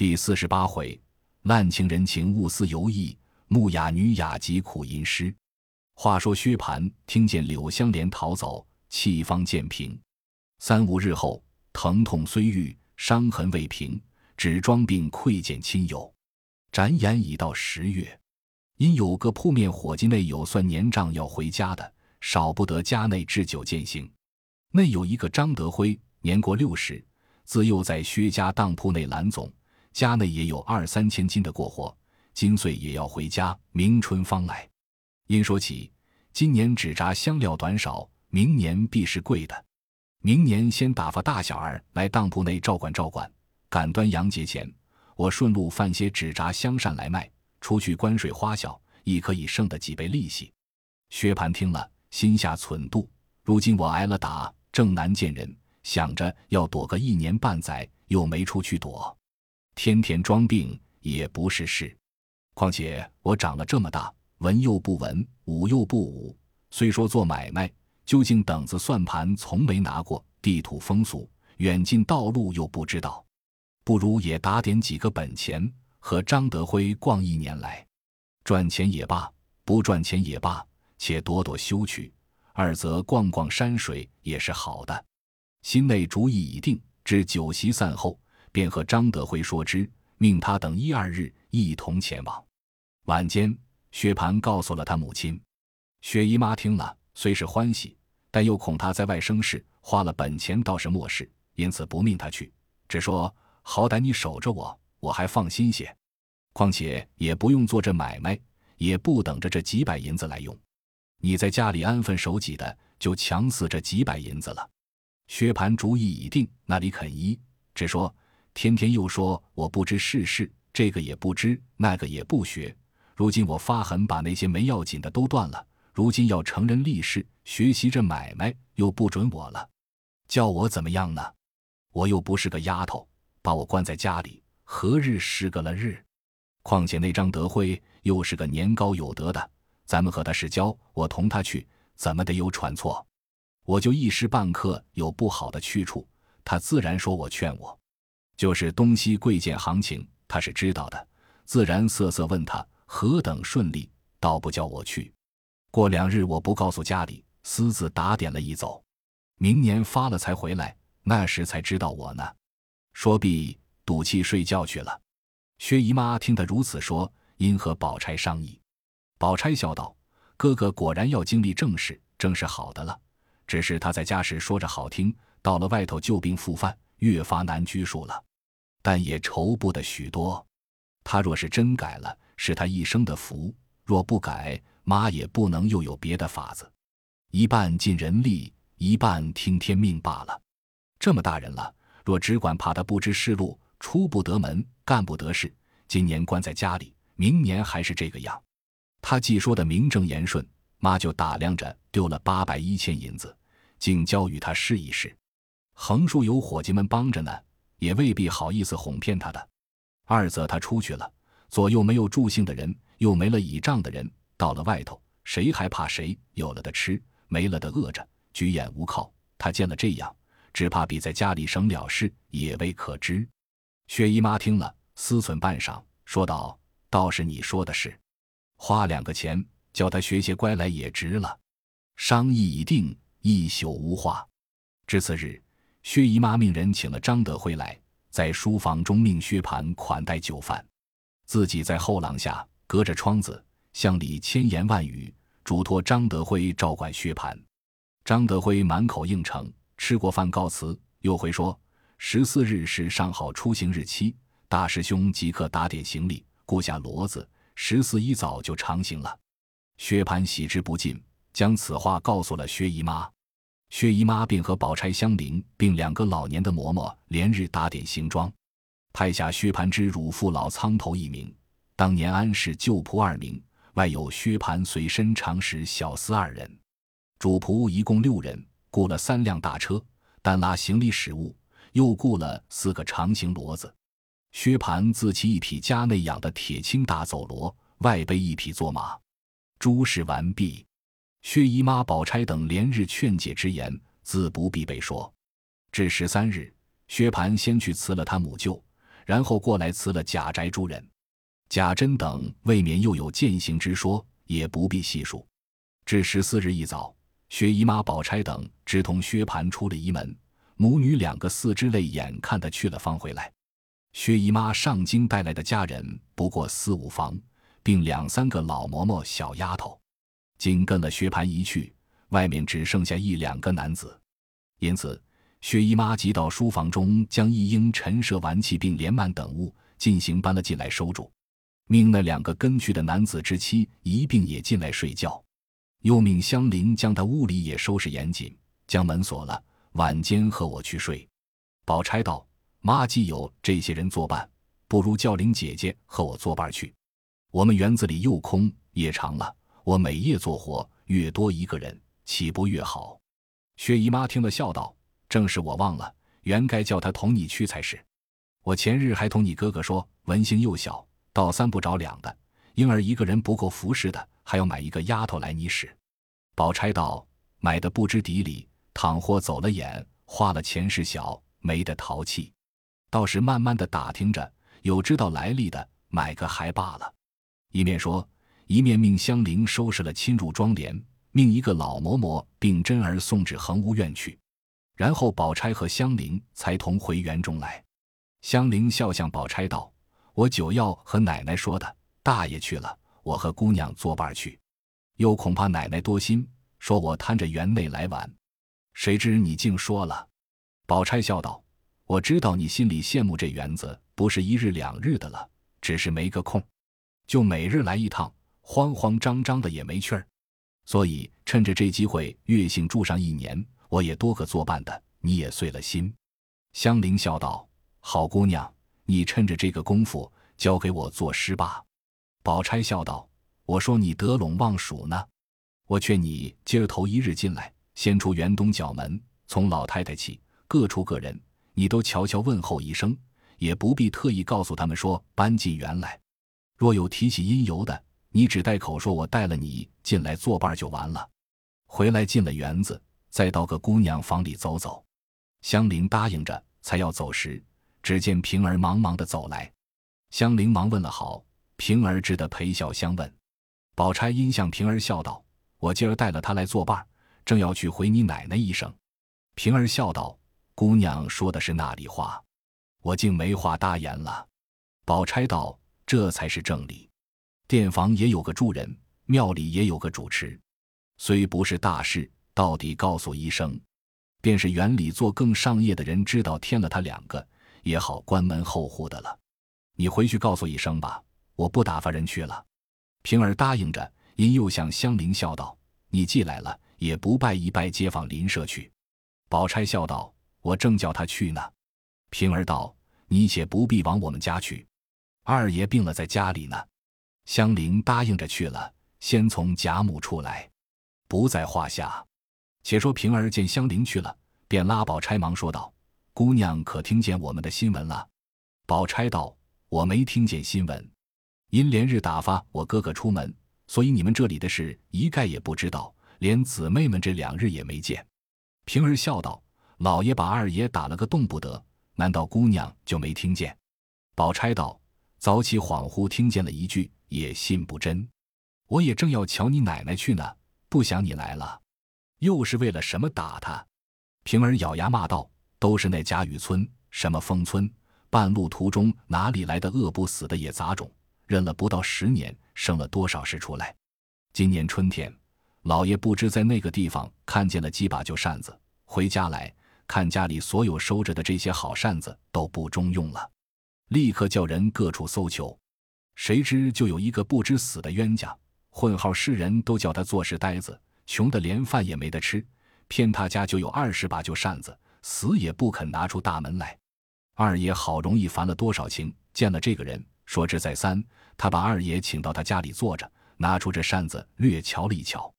第四十八回，滥情人情勿思游意，木雅女雅集苦吟诗。话说薛蟠听见柳香莲逃走，气方渐平。三五日后，疼痛虽愈，伤痕未平，只装病窥见亲友。展眼已到十月，因有个铺面伙计内有算年账要回家的，少不得家内置酒饯行。内有一个张德辉，年过六十，自幼在薛家当铺内揽总，家内也有二三千金的过活，今岁也要回家，明春方来。因说起今年纸扎香料短少，明年必是贵的。明年先打发大小儿来当铺内照管照管，赶端阳节前，我顺路贩些纸扎香扇来卖，除去关税花销，亦可以剩得几倍利息。薛蟠听了，心下忖度：如今我挨了打。正难见人，想着要躲个一年半载，又没处去躲，天天装病也不是事。况且我长了这么大，文又不文，武又不武，虽说做买卖，究竟等子算盘从没拿过，地土风俗、远近道路又不知道，不如也打点几个本钱，和张德辉逛一年来，赚钱也罢，不赚钱也罢，且躲躲休去。二则逛逛山水也是好的，心内主意已定。至酒席散后，便和张德辉说之，命他等一二日一同前往。晚间，薛蟠告诉了他母亲。薛姨妈听了，虽是欢喜，但又恐他在外生事，花了本钱倒是莫事，因此不命他去，只说好歹你守着我，我还放心些。况且也不用做这买卖，也不等着这几百银子来用。你在家里安分守己的，就强死这几百银子了。薛蟠主意已定，那里肯依？只说天天又说我不知世事，这个也不知，那个也不学。如今我发狠把那些没要紧的都断了，如今要成人立事，学习这买卖，又不准我了，叫我怎么样呢？我又不是个丫头，把我关在家里，何日是个了日？况且那张德辉又是个年高有德的。咱们和他是交，我同他去，怎么得有喘错？我就一时半刻有不好的去处，他自然说我劝我，就是东西贵贱行情，他是知道的，自然瑟瑟问他何等顺利，倒不叫我去。过两日我不告诉家里，私自打点了一走，明年发了才回来，那时才知道我呢。说毕，赌气睡觉去了。薛姨妈听他如此说，因和宝钗商议。宝钗笑道：“哥哥果然要经历正事，正是好的了。只是他在家时说着好听，到了外头旧病复犯，越发难拘束了。但也愁不得许多。他若是真改了，是他一生的福；若不改，妈也不能又有别的法子。一半尽人力，一半听天命罢了。这么大人了，若只管怕他不知世路，出不得门，干不得事，今年关在家里，明年还是这个样。”他既说的名正言顺，妈就打量着丢了八百一千银子，竟交与他试一试。横竖有伙计们帮着呢，也未必好意思哄骗他的。二则他出去了，左右没有助兴的人，又没了倚仗的人，到了外头，谁还怕谁？有了的吃，没了的饿着，举眼无靠。他见了这样，只怕比在家里省了事也未可知。薛姨妈听了，思忖半晌，说道：“倒是你说的是。”花两个钱叫他学些乖来也值了。商议已定，一宿无话。至次日，薛姨妈命人请了张德辉来，在书房中命薛蟠款待酒饭，自己在后廊下隔着窗子向里千言万语，嘱托张德辉照管薛蟠。张德辉满口应承，吃过饭告辞，又回说十四日是上好出行日期，大师兄即刻打点行李，雇下骡子。十四一早就长行了，薛蟠喜之不尽，将此话告诉了薛姨妈。薛姨妈便和宝钗相邻，并两个老年的嬷嬷连日打点行装，派下薛蟠之乳父老苍头一名，当年安氏旧仆二名，外有薛蟠随身长使小厮二人，主仆一共六人，雇了三辆大车，单拉行李食物，又雇了四个长形骡子。薛蟠自骑一匹家内养的铁青大走骡，外背一匹坐马。诸事完毕，薛姨妈、宝钗等连日劝解之言，自不必备说。至十三日，薛蟠先去辞了他母舅，然后过来辞了贾宅诸人。贾珍等未免又有践行之说，也不必细数。至十四日一早，薛姨妈、宝钗等直同薛蟠出了仪门，母女两个四肢泪眼看的去了方回来。薛姨妈上京带来的家人不过四五房，并两三个老嬷嬷、小丫头，紧跟了薛蟠一去，外面只剩下一两个男子。因此，薛姨妈即到书房中，将一应陈设玩器并帘幔等物进行搬了进来收住。命那两个跟去的男子之妻一并也进来睡觉，又命香菱将他屋里也收拾严谨，将门锁了。晚间和我去睡。宝钗道：“妈既有这些人作伴，不如叫玲姐姐和我作伴去。我们园子里又空，夜长了，我每夜做活，越多一个人，岂不越好？”薛姨妈听了，笑道：“正是我忘了，原该叫他同你去才是。我前日还同你哥哥说，文兴幼小。”到三不着两的，婴儿一个人不够服侍的，还要买一个丫头来你使。宝钗道：“买的不知底里，倘或走了眼，花了钱是小，没得淘气。倒是慢慢的打听着，有知道来历的，买个还罢了。”一面说，一面命香菱收拾了亲入庄帘，命一个老嬷嬷并真儿送至恒芜院去。然后宝钗和香菱才同回园中来。香菱笑向宝钗道。我酒要和奶奶说的，大爷去了，我和姑娘作伴去，又恐怕奶奶多心，说我贪着园内来玩。谁知你竟说了。宝钗笑道：“我知道你心里羡慕这园子，不是一日两日的了，只是没个空，就每日来一趟，慌慌张张的也没趣儿。所以趁着这机会，月性住上一年，我也多个作伴的，你也碎了心。”香菱笑道：“好姑娘。”你趁着这个功夫交给我作诗吧。宝钗笑道：“我说你得陇望蜀呢，我劝你今儿头一日进来，先出园东角门，从老太太起，各处个人，你都悄悄问候一声，也不必特意告诉他们说搬进园来。若有提起因由的，你只带口说我带了你进来作伴就完了。回来进了园子，再到个姑娘房里走走。”香菱答应着，才要走时。只见平儿忙忙的走来，香菱忙问了好，平儿只得陪笑相问。宝钗因向平儿笑道：“我今儿带了她来作伴，正要去回你奶奶一声。”平儿笑道：“姑娘说的是那里话？我竟没话答言了。”宝钗道：“这才是正理。店房也有个住人，庙里也有个主持，虽不是大事，到底告诉一声，便是园里做更上业的人知道添了他两个。”也好关门后户的了，你回去告诉一声吧，我不打发人去了。平儿答应着，因又向香菱笑道：“你既来了，也不拜一拜街坊邻舍去。”宝钗笑道：“我正叫他去呢。”平儿道：“你且不必往我们家去，二爷病了，在家里呢。”香菱答应着去了，先从贾母出来，不在话下。且说平儿见香菱去了，便拉宝钗忙说道。姑娘可听见我们的新闻了？宝钗道：“我没听见新闻，因连日打发我哥哥出门，所以你们这里的事一概也不知道，连姊妹们这两日也没见。”平儿笑道：“老爷把二爷打了个动不得，难道姑娘就没听见？”宝钗道：“早起恍惚听见了一句，也信不真。我也正要瞧你奶奶去呢，不想你来了，又是为了什么打他？”平儿咬牙骂道。都是那贾雨村，什么封村，半路途中哪里来的饿不死的野杂种？忍了不到十年，生了多少事出来？今年春天，老爷不知在那个地方看见了几把旧扇子，回家来看家里所有收着的这些好扇子都不中用了，立刻叫人各处搜求。谁知就有一个不知死的冤家，混号世人都叫他做事呆子，穷得连饭也没得吃，骗他家就有二十把旧扇子。死也不肯拿出大门来。二爷好容易烦了多少情，见了这个人，说之再三，他把二爷请到他家里坐着，拿出这扇子略瞧了一瞧。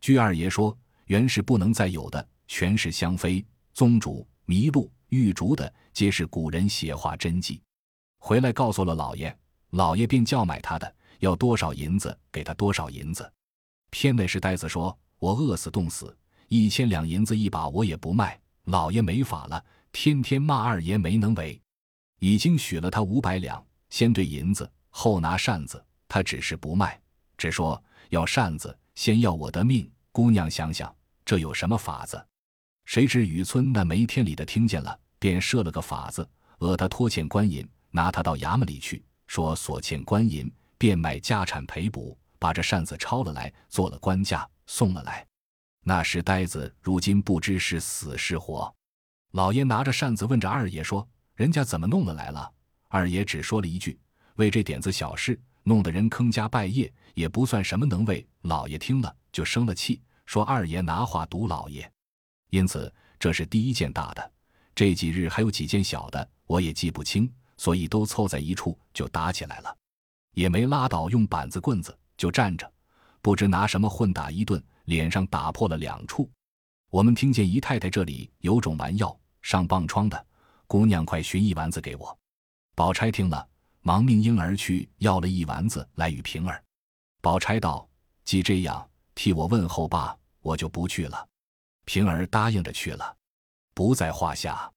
据二爷说，原是不能再有的，全是香妃、宗主、麋鹿、玉竹的，皆是古人写画真迹。回来告诉了老爷，老爷便叫买他的，要多少银子给他多少银子。偏那是呆子说：“我饿死冻死，一千两银子一把，我也不卖。”老爷没法了，天天骂二爷没能为。已经许了他五百两，先兑银子，后拿扇子。他只是不卖，只说要扇子，先要我的命。姑娘想想，这有什么法子？谁知雨村那没天理的听见了，便设了个法子，讹他拖欠官银，拿他到衙门里去，说所欠官银，变卖家产赔补，把这扇子抄了来，做了官价，送了来。那时呆子如今不知是死是活。老爷拿着扇子问着二爷说：“人家怎么弄了来了？”二爷只说了一句：“为这点子小事，弄得人坑家败业，也不算什么能为。”老爷听了就生了气，说：“二爷拿话堵老爷。”因此这是第一件大的。这几日还有几件小的，我也记不清，所以都凑在一处就打起来了，也没拉倒，用板子棍子就站着，不知拿什么混打一顿，脸上打破了两处。我们听见姨太太这里有种丸药上棒疮的，姑娘快寻一丸子给我。宝钗听了，忙命婴儿去要了一丸子来与平儿。宝钗道：“既这样，替我问候罢，我就不去了。”平儿答应着去了，不在话下。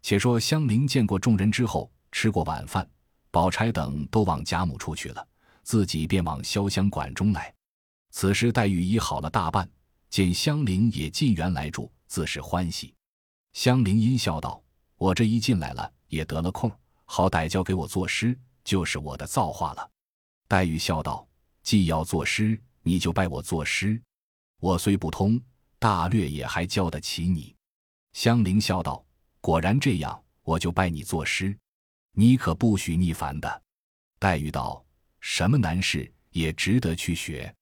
且说香菱见过众人之后，吃过晚饭，宝钗等都往贾母处去了，自己便往潇湘馆中来。此时黛玉已好了大半，见香菱也进园来住，自是欢喜。香菱阴笑道：“我这一进来了，也得了空，好歹交给我作诗，就是我的造化了。”黛玉笑道：“既要作诗，你就拜我作诗。我虽不通。”大略也还教得起你，香菱笑道：“果然这样，我就拜你作诗。你可不许逆反的。”黛玉道：“什么难事也值得去学，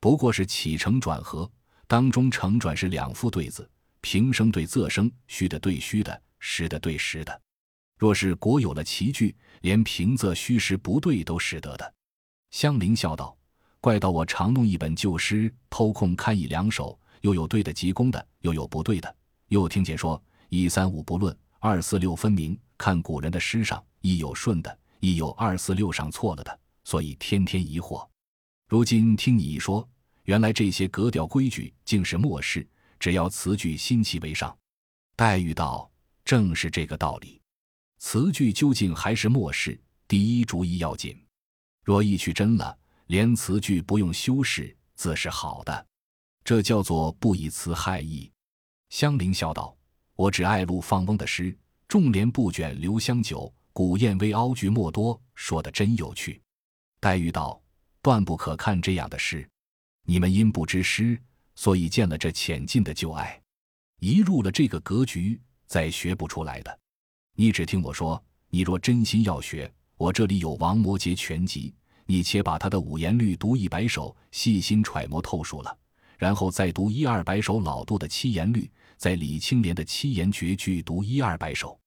不过是起承转合，当中承转是两副对子，平声对仄声，虚的对虚的，实的对实的。若是果有了奇句，连平仄虚实不对都使得的。”香菱笑道：“怪到我常弄一本旧诗，偷空看一两首。”又有对的急功的，又有不对的。又听见说一三五不论，二四六分明。看古人的诗上，亦有顺的，亦有二四六上错了的，所以天天疑惑。如今听你一说，原来这些格调规矩竟是末世，只要词句新奇为上。黛玉道：“正是这个道理。词句究竟还是末世，第一主意要紧。若意去真了，连词句不用修饰，自是好的。”这叫做不以词害意。香菱笑道：“我只爱陆放翁的诗，重帘不卷留香久，古砚微凹句莫多，说的真有趣。”黛玉道：“断不可看这样的诗。你们因不知诗，所以见了这浅近的旧爱，一入了这个格局，再学不出来的。你只听我说，你若真心要学，我这里有王摩诘全集，你且把他的五言律读一百首，细心揣摩透熟了。”然后再读一二百首老杜的七言律，在李青莲的七言绝句读一二百首，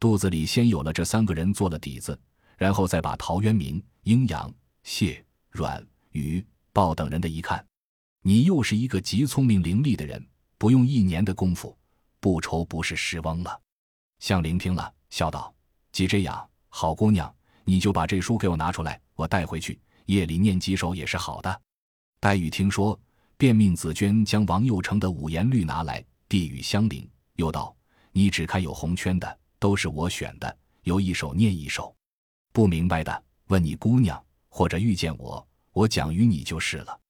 肚子里先有了这三个人做了底子，然后再把陶渊明、阴阳、谢、阮、于、鲍等人的一看，你又是一个极聪明伶俐的人，不用一年的功夫，不愁不是诗翁了。向聆听了，笑道：“既这样，好姑娘，你就把这书给我拿出来，我带回去，夜里念几首也是好的。”黛玉听说。便命紫娟将王佑成的五言律拿来，递与香菱，又道：“你只看有红圈的，都是我选的，有一首念一首。不明白的，问你姑娘，或者遇见我，我讲与你就是了。”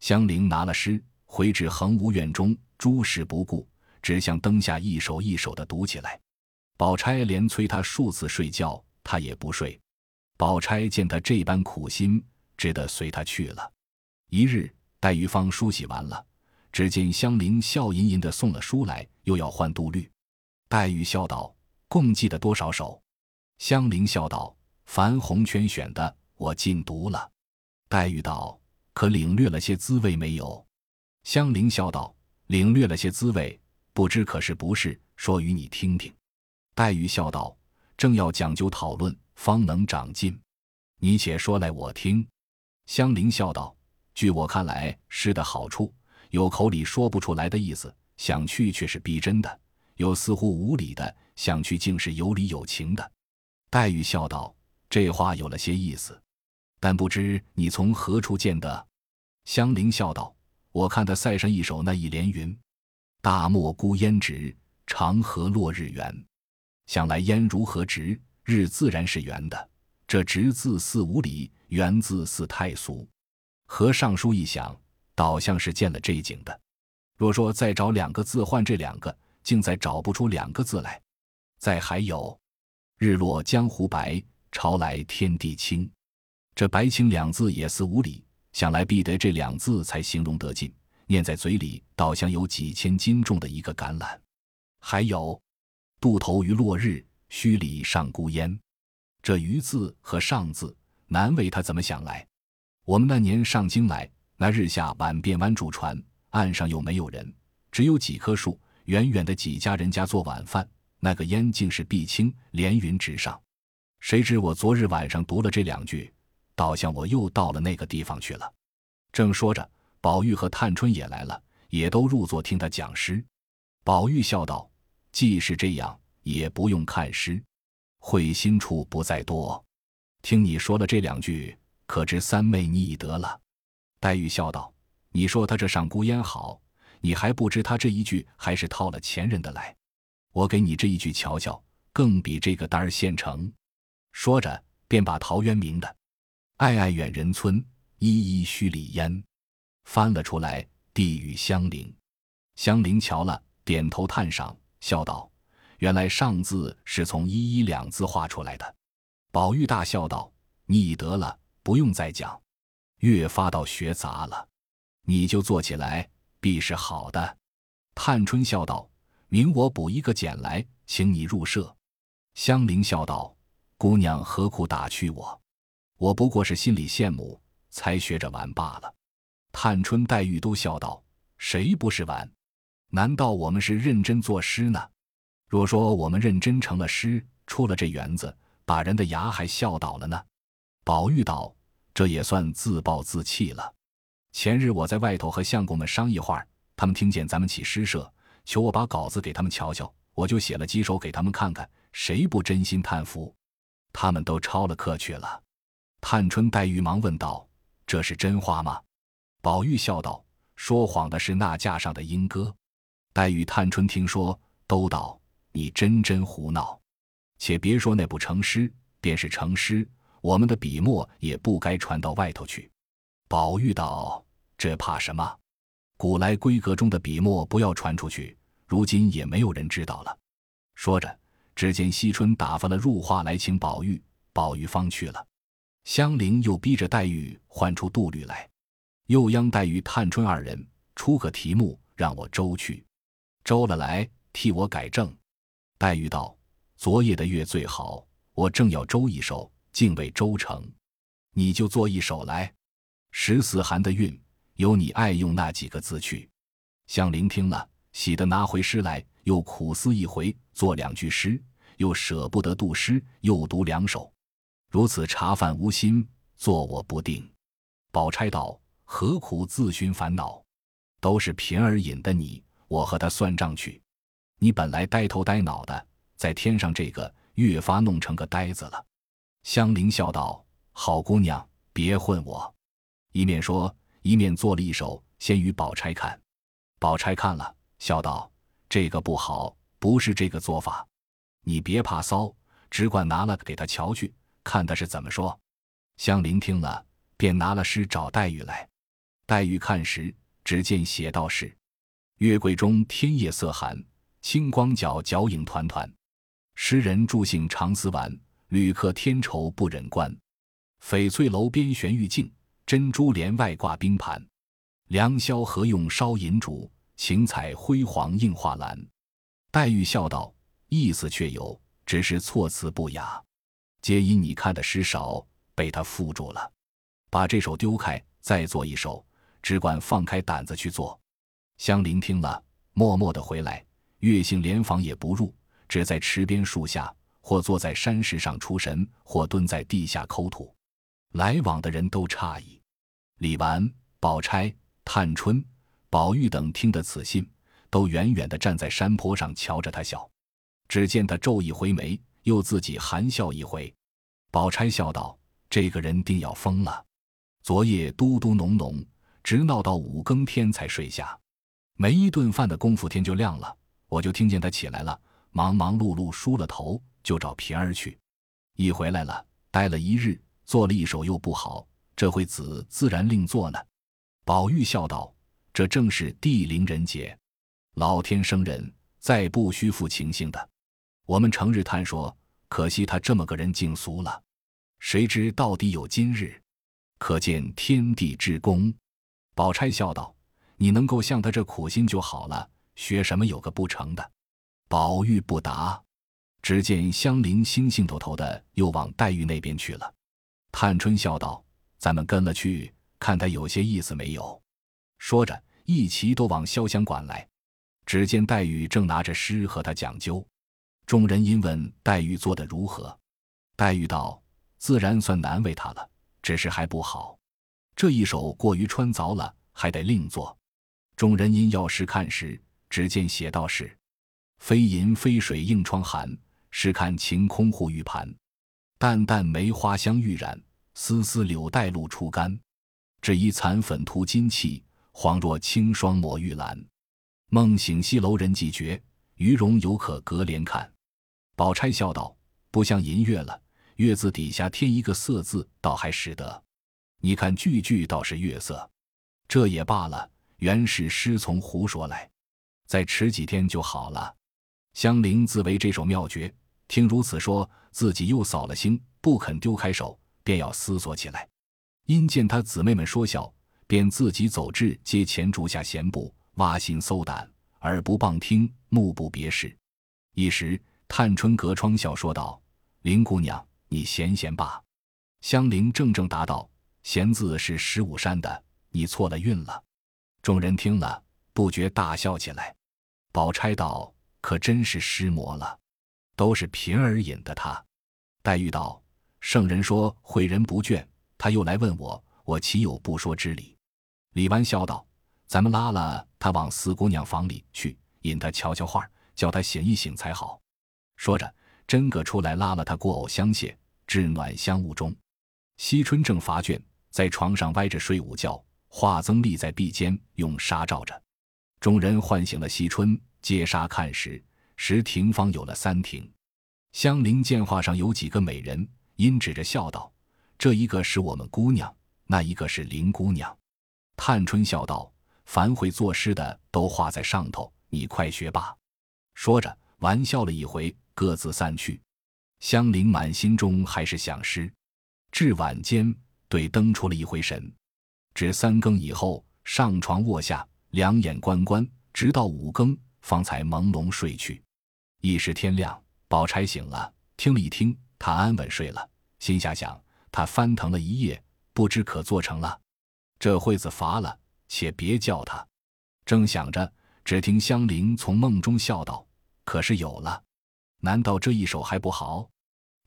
香菱拿了诗，回至恒芜院中，诸事不顾，只向灯下一首一首的读起来。宝钗连催他数次睡觉，他也不睡。宝钗见他这般苦心，只得随他去了。一日。黛玉方梳洗完了，只见香菱笑吟吟的送了书来，又要换杜律。黛玉笑道：“共记得多少首？”香菱笑道：“凡红圈选的，我尽读了。”黛玉道：“可领略了些滋味没有？”香菱笑道：“领略了些滋味，不知可是不是？说与你听听。”黛玉笑道：“正要讲究讨论，方能长进。你且说来，我听。”香菱笑道。据我看来，诗的好处有口里说不出来的意思，想去却是逼真的；有似乎无理的，想去竟是有理有情的。黛玉笑道：“这话有了些意思，但不知你从何处见得？”香菱笑道：“我看他塞上一首那一联云：‘大漠孤烟直，长河落日圆。’想来烟如何直，日自然是圆的。这直字似无理，圆字似太俗。和尚书一想，倒像是见了这景的。若说再找两个字换这两个，竟再找不出两个字来。再还有“日落江湖白，潮来天地清”，这“白清”两字也似无理，想来必得这两字才形容得尽。念在嘴里，倒像有几千斤重的一个橄榄。还有“渡头于落日，墟里上孤烟”。这“余”字和“上”字，难为他怎么想来。我们那年上京来，那日下晚便弯住船，岸上又没有人，只有几棵树，远远的几家人家做晚饭。那个烟竟是碧青，连云直上。谁知我昨日晚上读了这两句，倒像我又到了那个地方去了。正说着，宝玉和探春也来了，也都入座听他讲诗。宝玉笑道：“既是这样，也不用看诗。”会心处不在多，听你说了这两句，可知三妹你已得了。黛玉笑道：“你说他这上孤烟好，你还不知他这一句还是套了前人的来。我给你这一句瞧瞧，更比这个单儿现成。”说着，便把陶渊明的“爱爱远人村，依依墟里烟”翻了出来，递与香菱。香菱瞧了，点头叹赏，笑道。原来上字是从一一两字画出来的，宝玉大笑道：“你已得了，不用再讲，越发到学杂了，你就做起来，必是好的。”探春笑道：“明我补一个简来，请你入社。”香菱笑道：“姑娘何苦打趣我？我不过是心里羡慕，才学着玩罢了。”探春、黛玉都笑道：“谁不是玩？难道我们是认真作诗呢？”若说我们认真成了诗，出了这园子，把人的牙还笑倒了呢。宝玉道：“这也算自暴自弃了。前日我在外头和相公们商议话，他们听见咱们起诗社，求我把稿子给他们瞧瞧，我就写了几首给他们看看，谁不真心叹服？他们都抄了课去了。”探春、黛玉忙问道：“这是真话吗？”宝玉笑道：“说谎的是那架上的莺歌。”黛玉、探春听说，都道。你真真胡闹，且别说那不成诗，便是成诗，我们的笔墨也不该传到外头去。宝玉道：“这怕什么？古来闺阁中的笔墨不要传出去，如今也没有人知道了。”说着，只见惜春打发了入画来请宝玉，宝玉方去了。香菱又逼着黛玉唤出杜律来，又央黛玉、探春二人出个题目，让我周去，周了来替我改正。黛玉道：“昨夜的月最好，我正要周一首，竟未周成，你就做一首来。十四寒的韵，由你爱用那几个字去。”香菱听了，喜得拿回诗来，又苦思一回，作两句诗，又舍不得读诗，又读两首，如此茶饭无心，坐卧不定。宝钗道：“何苦自寻烦恼？都是平儿引的你，我和他算账去。”你本来呆头呆脑的，在添上这个，越发弄成个呆子了。香菱笑道：“好姑娘，别混我。”一面说，一面做了一首，先与宝钗看。宝钗看了，笑道：“这个不好，不是这个做法。你别怕骚，只管拿了给他瞧去，看他是怎么说。”香菱听了，便拿了诗找黛玉来。黛玉看时，只见写道是：“月桂中天夜色寒。”清光皎，皎影团团。诗人助兴长思玩，旅客添愁不忍观。翡翠楼边悬玉镜，珍珠帘外挂冰盘。良宵何用烧银烛？晴彩辉煌映画栏。黛玉笑道：“意思却有，只是措辞不雅。皆因你看的诗少，被他缚住了。把这首丢开，再做一首，只管放开胆子去做。”香菱听了，默默的回来。月性连房也不入，只在池边树下，或坐在山石上出神，或蹲在地下抠土。来往的人都诧异。李纨、宝钗、探春、宝玉等听得此信，都远远地站在山坡上瞧着他笑。只见他皱一回眉，又自己含笑一回。宝钗笑道：“这个人定要疯了。昨夜嘟嘟哝哝，直闹到五更天才睡下，没一顿饭的功夫，天就亮了。”我就听见他起来了，忙忙碌碌梳了头，就找平儿去。一回来了，待了一日，做了一手又不好，这回子自然另做呢。宝玉笑道：“这正是地灵人杰，老天生人，再不虚负情性的。我们成日叹说，可惜他这么个人竟俗了。谁知到底有今日，可见天地之功。”宝钗笑道：“你能够像他这苦心就好了，学什么有个不成的？”宝玉不答。只见香菱兴兴头头的又往黛玉那边去了。探春笑道：“咱们跟了去，看他有些意思没有？”说着，一齐都往潇湘馆来。只见黛玉正拿着诗和他讲究。众人因问黛玉做的如何，黛玉道：“自然算难为他了，只是还不好。这一首过于穿凿了，还得另做。”众人因要诗看时，只见写道是：“飞银飞水映窗寒。”试看晴空护玉盘，淡淡梅花香欲染，丝丝柳带露初干。只疑残粉涂金器，恍若清霜抹玉兰。梦醒西楼人寂绝，余容犹可隔帘看。宝钗笑道：“不像银月了，月字底下添一个色字，倒还使得。你看句句倒是月色，这也罢了。原是师从胡说来，再迟几天就好了。”香菱自为这首妙绝。听如此说，自己又扫了兴，不肯丢开手，便要思索起来。因见他姊妹们说笑，便自己走至阶前竹下闲步，挖心搜胆，耳不傍听，目不别视。一时，探春隔窗笑说道：“林姑娘，你闲闲罢。”香菱正正答道：“闲字是十五山的，你错了韵了。”众人听了，不觉大笑起来。宝钗道：“可真是失魔了。”都是平儿引的他。黛玉道：“圣人说诲人不倦，他又来问我，我岂有不说之理？”李纨笑道：“咱们拉了他往四姑娘房里去，引他瞧瞧画，叫他醒一醒才好。”说着，真个出来拉了他过藕香榭，至暖香屋中。惜春正乏倦，在床上歪着睡午觉，画增立在壁间，用纱罩着。众人唤醒了惜春，接纱看时。时亭方有了三亭，香菱见画上有几个美人，因指着笑道：“这一个是我们姑娘，那一个是林姑娘。”探春笑道：“凡会作诗的都画在上头，你快学吧。”说着玩笑了一回，各自散去。香菱满心中还是想诗，至晚间对灯出了一回神，至三更以后上床卧下，两眼关关，直到五更方才朦胧睡去。一时天亮，宝钗醒了，听了一听，她安稳睡了，心下想：他翻腾了一夜，不知可做成了。这会子乏了，且别叫他。正想着，只听香菱从梦中笑道：“可是有了，难道这一手还不好？”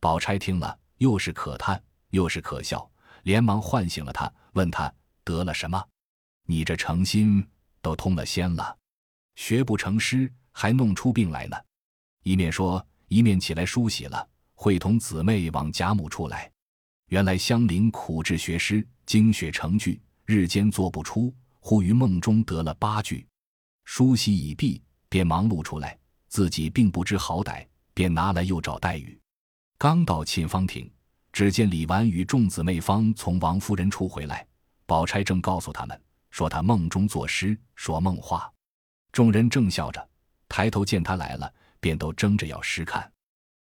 宝钗听了，又是可叹，又是可笑，连忙唤醒了他，问他得了什么？你这诚心都通了仙了，学不成诗，还弄出病来呢。一面说，一面起来梳洗了，会同姊妹往贾母处来。原来香菱苦志学诗，精学成句，日间做不出，忽于梦中得了八句。梳洗已毕，便忙碌出来，自己并不知好歹，便拿来又找黛玉。刚到沁芳亭，只见李纨与众姊妹方从王夫人处回来，宝钗正告诉他们说她梦中作诗，说梦话。众人正笑着，抬头见他来了。便都争着要诗看。